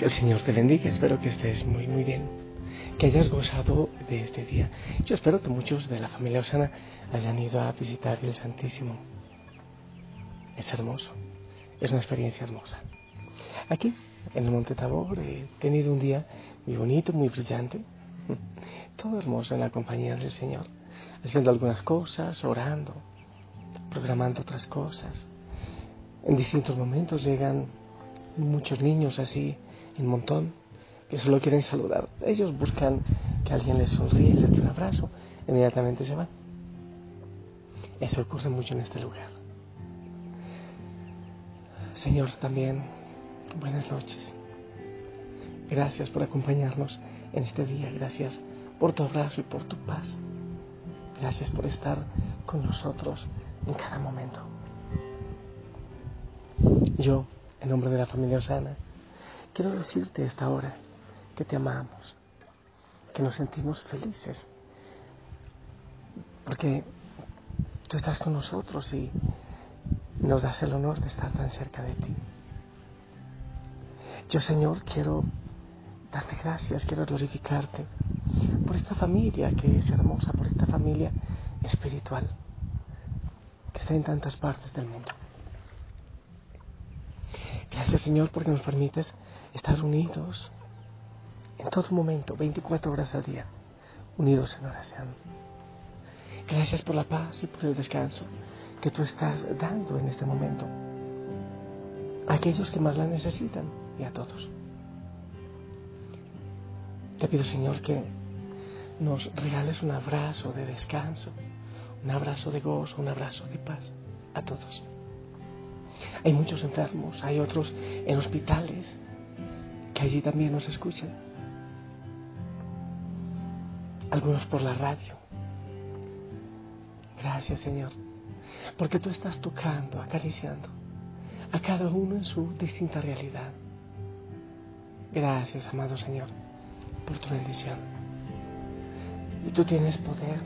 Que el Señor te bendiga. Espero que estés muy, muy bien. Que hayas gozado de este día. Yo espero que muchos de la familia Osana hayan ido a visitar el Santísimo. Es hermoso. Es una experiencia hermosa. Aquí, en el Monte Tabor, he tenido un día muy bonito, muy brillante. Todo hermoso en la compañía del Señor. Haciendo algunas cosas, orando, programando otras cosas. En distintos momentos llegan muchos niños así, en montón, que solo quieren saludar. Ellos buscan que alguien les sonríe, les dé un abrazo, inmediatamente se van. Eso ocurre mucho en este lugar. Señor, también buenas noches. Gracias por acompañarnos en este día. Gracias por tu abrazo y por tu paz. Gracias por estar con nosotros en cada momento. Yo, en nombre de la familia Osana, quiero decirte esta hora que te amamos, que nos sentimos felices, porque tú estás con nosotros y nos das el honor de estar tan cerca de ti. Yo, Señor, quiero darte gracias, quiero glorificarte por esta familia que es hermosa, por esta familia espiritual que está en tantas partes del mundo. Gracias Señor porque nos permites estar unidos en todo momento, 24 horas al día, unidos en oración. Gracias por la paz y por el descanso que tú estás dando en este momento a aquellos que más la necesitan y a todos. Te pido Señor que nos regales un abrazo de descanso, un abrazo de gozo, un abrazo de paz a todos. Hay muchos enfermos, hay otros en hospitales allí también nos escuchan. Algunos por la radio. Gracias Señor, porque tú estás tocando, acariciando a cada uno en su distinta realidad. Gracias, amado Señor, por tu bendición. Y tú tienes poder.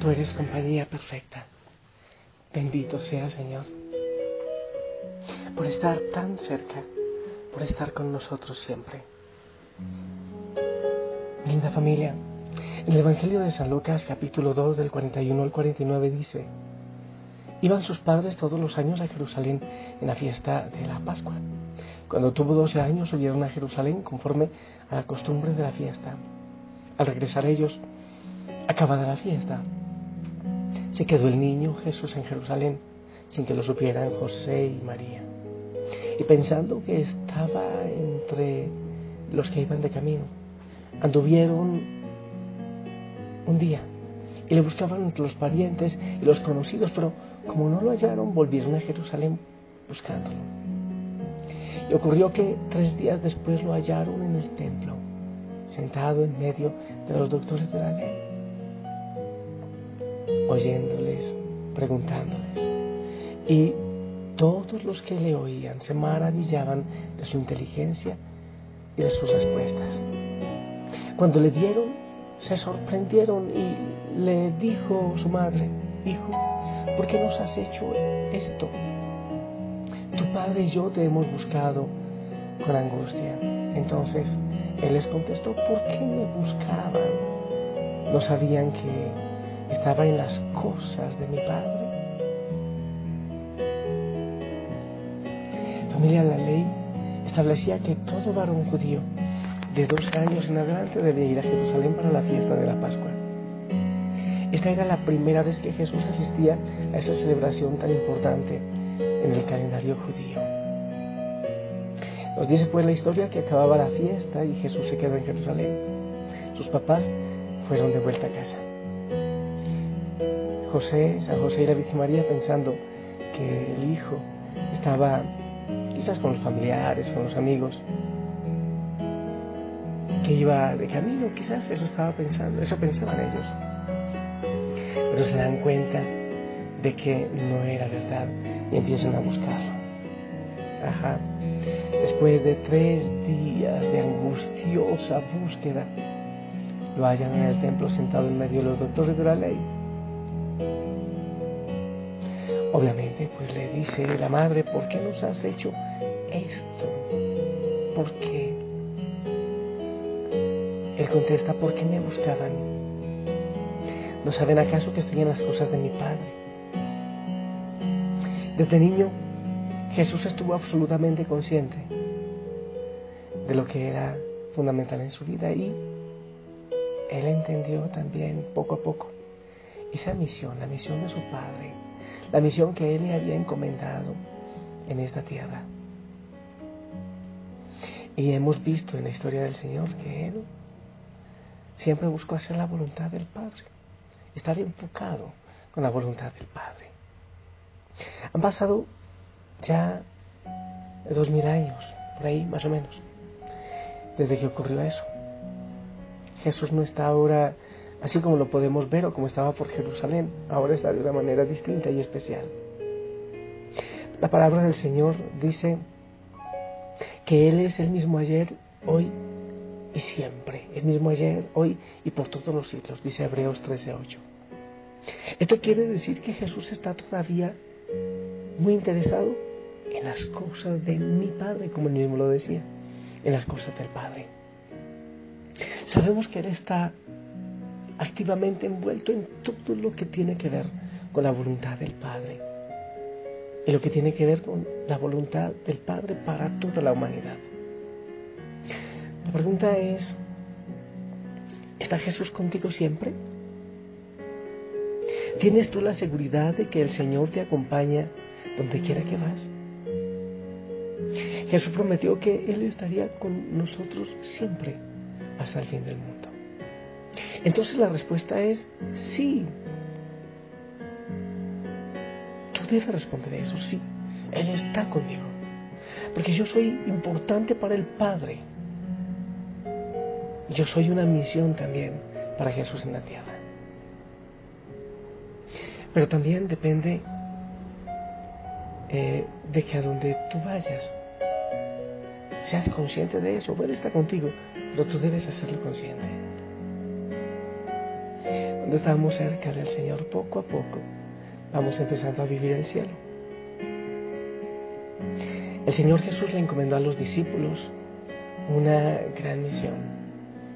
Tú eres compañía perfecta. Bendito sea, Señor por estar tan cerca, por estar con nosotros siempre. Linda familia, en el Evangelio de San Lucas capítulo 2 del 41 al 49 dice, Iban sus padres todos los años a Jerusalén en la fiesta de la Pascua. Cuando tuvo 12 años subieron a Jerusalén conforme a la costumbre de la fiesta. Al regresar ellos, acabada la fiesta, se quedó el niño Jesús en Jerusalén sin que lo supieran José y María y pensando que estaba entre los que iban de camino, anduvieron un día y le buscaban entre los parientes y los conocidos, pero como no lo hallaron, volvieron a Jerusalén buscándolo. Y ocurrió que tres días después lo hallaron en el templo, sentado en medio de los doctores de la ley, oyéndoles, preguntándoles. Y todos los que le oían se maravillaban de su inteligencia y de sus respuestas. Cuando le dieron, se sorprendieron y le dijo su madre, hijo, ¿por qué nos has hecho esto? Tu padre y yo te hemos buscado con angustia. Entonces él les contestó, ¿por qué me buscaban? ¿No sabían que estaba en las cosas de mi padre? Familia la ley establecía que todo varón judío de dos años en adelante debía ir a Jerusalén para la fiesta de la Pascua. Esta era la primera vez que Jesús asistía a esa celebración tan importante en el calendario judío. Nos dice pues la historia que acababa la fiesta y Jesús se quedó en Jerusalén. Sus papás fueron de vuelta a casa. José, San José y la Virgen María pensando que el hijo estaba con los familiares, con los amigos, que iba de camino, quizás eso estaba pensando, eso pensaban ellos. Pero se dan cuenta de que no era verdad y empiezan a buscarlo. Ajá. Después de tres días de angustiosa búsqueda, lo hallan en el templo sentado en medio de los doctores de la ley. Obviamente, pues le dice la madre, ¿por qué nos has hecho esto? ¿Por qué? Él contesta, ¿por qué me buscaban? ¿No saben acaso que estoy en las cosas de mi Padre? Desde niño, Jesús estuvo absolutamente consciente de lo que era fundamental en su vida y él entendió también poco a poco esa misión, la misión de su Padre, la misión que Él le había encomendado en esta tierra. Y hemos visto en la historia del Señor que Él siempre buscó hacer la voluntad del Padre, estar enfocado con la voluntad del Padre. Han pasado ya dos mil años, por ahí más o menos, desde que ocurrió eso. Jesús no está ahora así como lo podemos ver o como estaba por Jerusalén, ahora está de una manera distinta y especial. La palabra del Señor dice que Él es el mismo ayer, hoy y siempre, el mismo ayer, hoy y por todos los siglos, dice Hebreos 13:8. Esto quiere decir que Jesús está todavía muy interesado en las cosas de mi Padre, como él mismo lo decía, en las cosas del Padre. Sabemos que Él está activamente envuelto en todo lo que tiene que ver con la voluntad del Padre. En lo que tiene que ver con la voluntad del Padre para toda la humanidad. La pregunta es, ¿está Jesús contigo siempre? ¿Tienes tú la seguridad de que el Señor te acompaña donde quiera que vas? Jesús prometió que Él estaría con nosotros siempre hasta el fin del mundo. Entonces la respuesta es sí. Debes responder eso, sí. Él está conmigo. Porque yo soy importante para el Padre. Yo soy una misión también para Jesús en la tierra. Pero también depende eh, de que a donde tú vayas, seas consciente de eso. Él está contigo, pero tú debes hacerlo consciente. Cuando estamos cerca del Señor, poco a poco, vamos empezando a vivir el cielo. El Señor Jesús le encomendó a los discípulos una gran misión.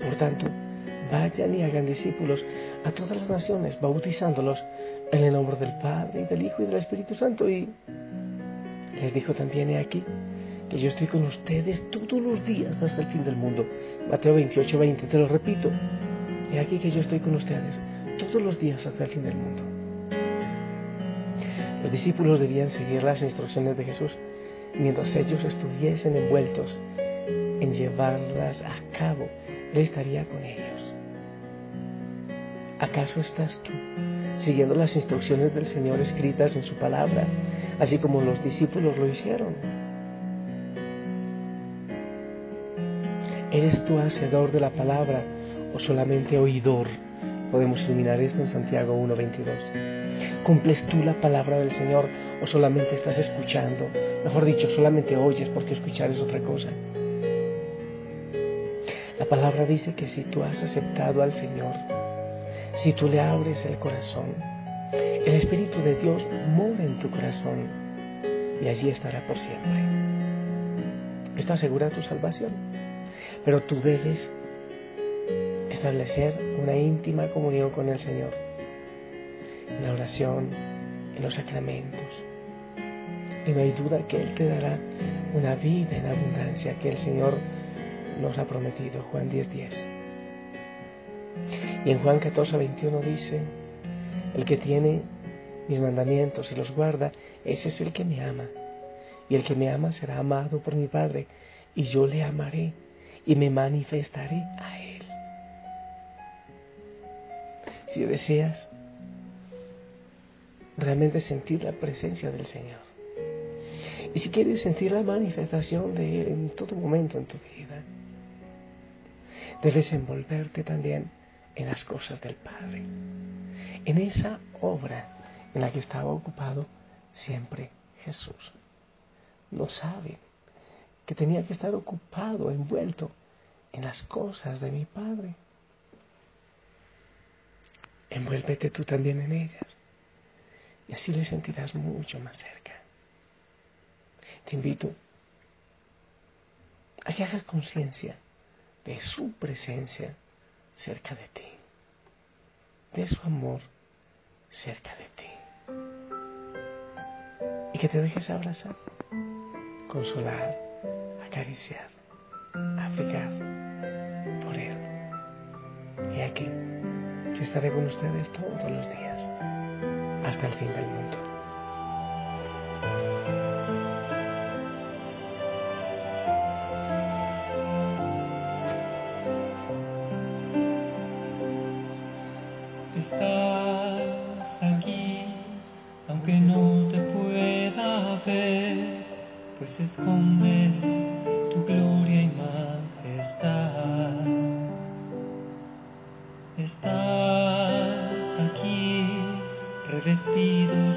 Por tanto, vayan y hagan discípulos a todas las naciones, bautizándolos en el nombre del Padre y del Hijo y del Espíritu Santo. Y les dijo también, aquí, que yo estoy con ustedes todos los días hasta el fin del mundo. Mateo 28, 20, te lo repito. He aquí que yo estoy con ustedes todos los días hasta el fin del mundo. Los discípulos debían seguir las instrucciones de Jesús mientras ellos estuviesen envueltos en llevarlas a cabo. Él estaría con ellos. ¿Acaso estás tú siguiendo las instrucciones del Señor escritas en su palabra, así como los discípulos lo hicieron? ¿Eres tú hacedor de la palabra o solamente oidor? Podemos eliminar esto en Santiago 1.22. ¿Cumples tú la palabra del Señor o solamente estás escuchando? Mejor dicho, solamente oyes porque escuchar es otra cosa. La palabra dice que si tú has aceptado al Señor, si tú le abres el corazón, el Espíritu de Dios mora en tu corazón y allí estará por siempre. Esto asegura tu salvación. Pero tú debes establecer una íntima comunión con el Señor, en la oración, en los sacramentos. Y no hay duda que Él te dará una vida en abundancia que el Señor nos ha prometido, Juan 10:10. 10. Y en Juan 14, 21 dice, el que tiene mis mandamientos y los guarda, ese es el que me ama. Y el que me ama será amado por mi Padre, y yo le amaré y me manifestaré a Él. Si deseas realmente sentir la presencia del Señor, y si quieres sentir la manifestación de Él en todo momento en tu vida, debes envolverte también en las cosas del Padre, en esa obra en la que estaba ocupado siempre Jesús. No sabe que tenía que estar ocupado, envuelto en las cosas de mi Padre. Envuélvete tú también en ellas y así le sentirás mucho más cerca. Te invito a que hagas conciencia de su presencia cerca de ti, de su amor cerca de ti. Y que te dejes abrazar, consolar, acariciar, abrigar estaré con ustedes todos los días, hasta el fin del mundo. vestidos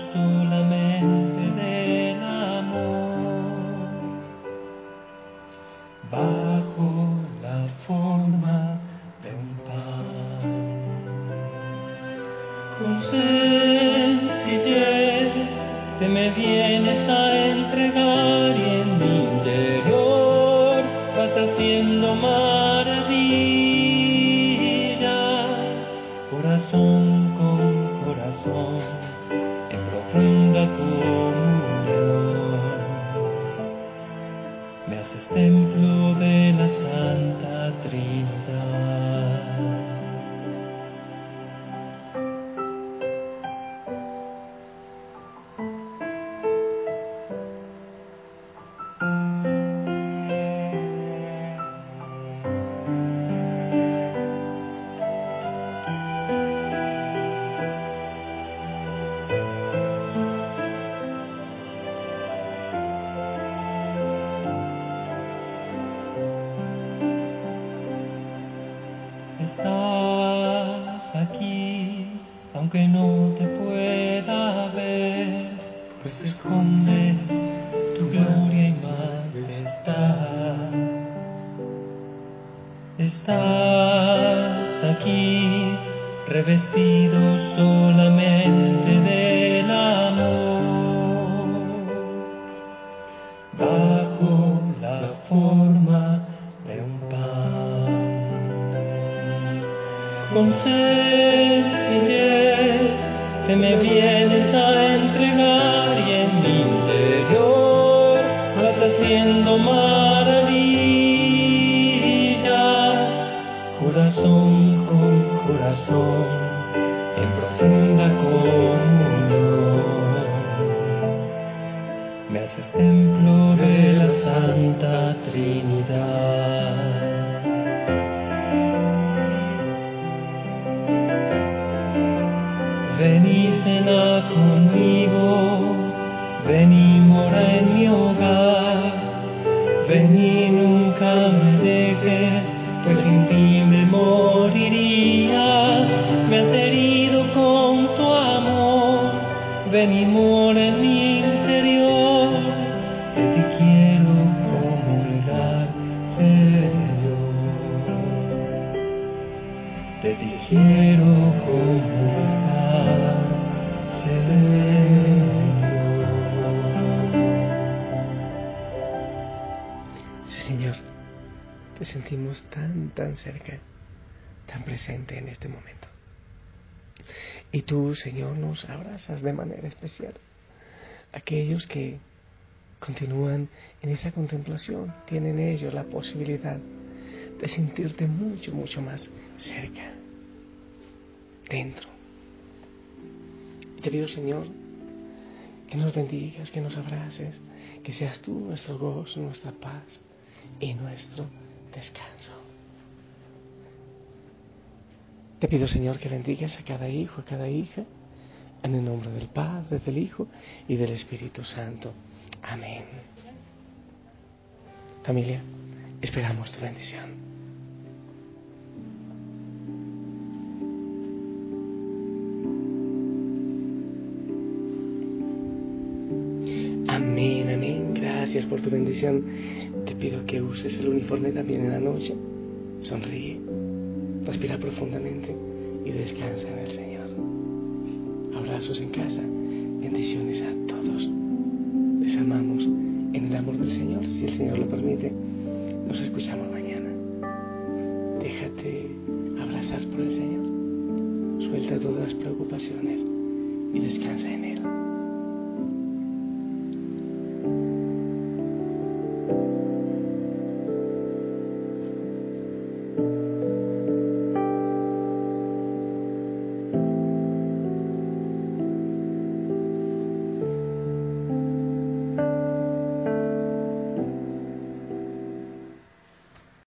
gracias. Templo de la Santa Trinidad. Ven y cena conmigo, ven y mora en mi hogar, ven y nunca me dejes, pues sin ti me moriría, me has herido con tu amor, ven y mora. Cerca, tan presente en este momento. Y tú, Señor, nos abrazas de manera especial. Aquellos que continúan en esa contemplación, tienen ellos la posibilidad de sentirte mucho, mucho más cerca, dentro. Te pido, Señor, que nos bendigas, que nos abraces, que seas tú nuestro gozo, nuestra paz y nuestro descanso. Te pido, Señor, que bendigas a cada hijo, a cada hija, en el nombre del Padre, del Hijo y del Espíritu Santo. Amén. Familia, esperamos tu bendición. Amén, amén. Gracias por tu bendición. Te pido que uses el uniforme también en la noche. Sonríe. Respira profundamente y descansa en el Señor. Abrazos en casa. Bendiciones a todos. Les amamos en el amor del Señor, si el Señor lo permite. Nos escuchamos mañana. Déjate abrazar por el Señor. Suelta todas las preocupaciones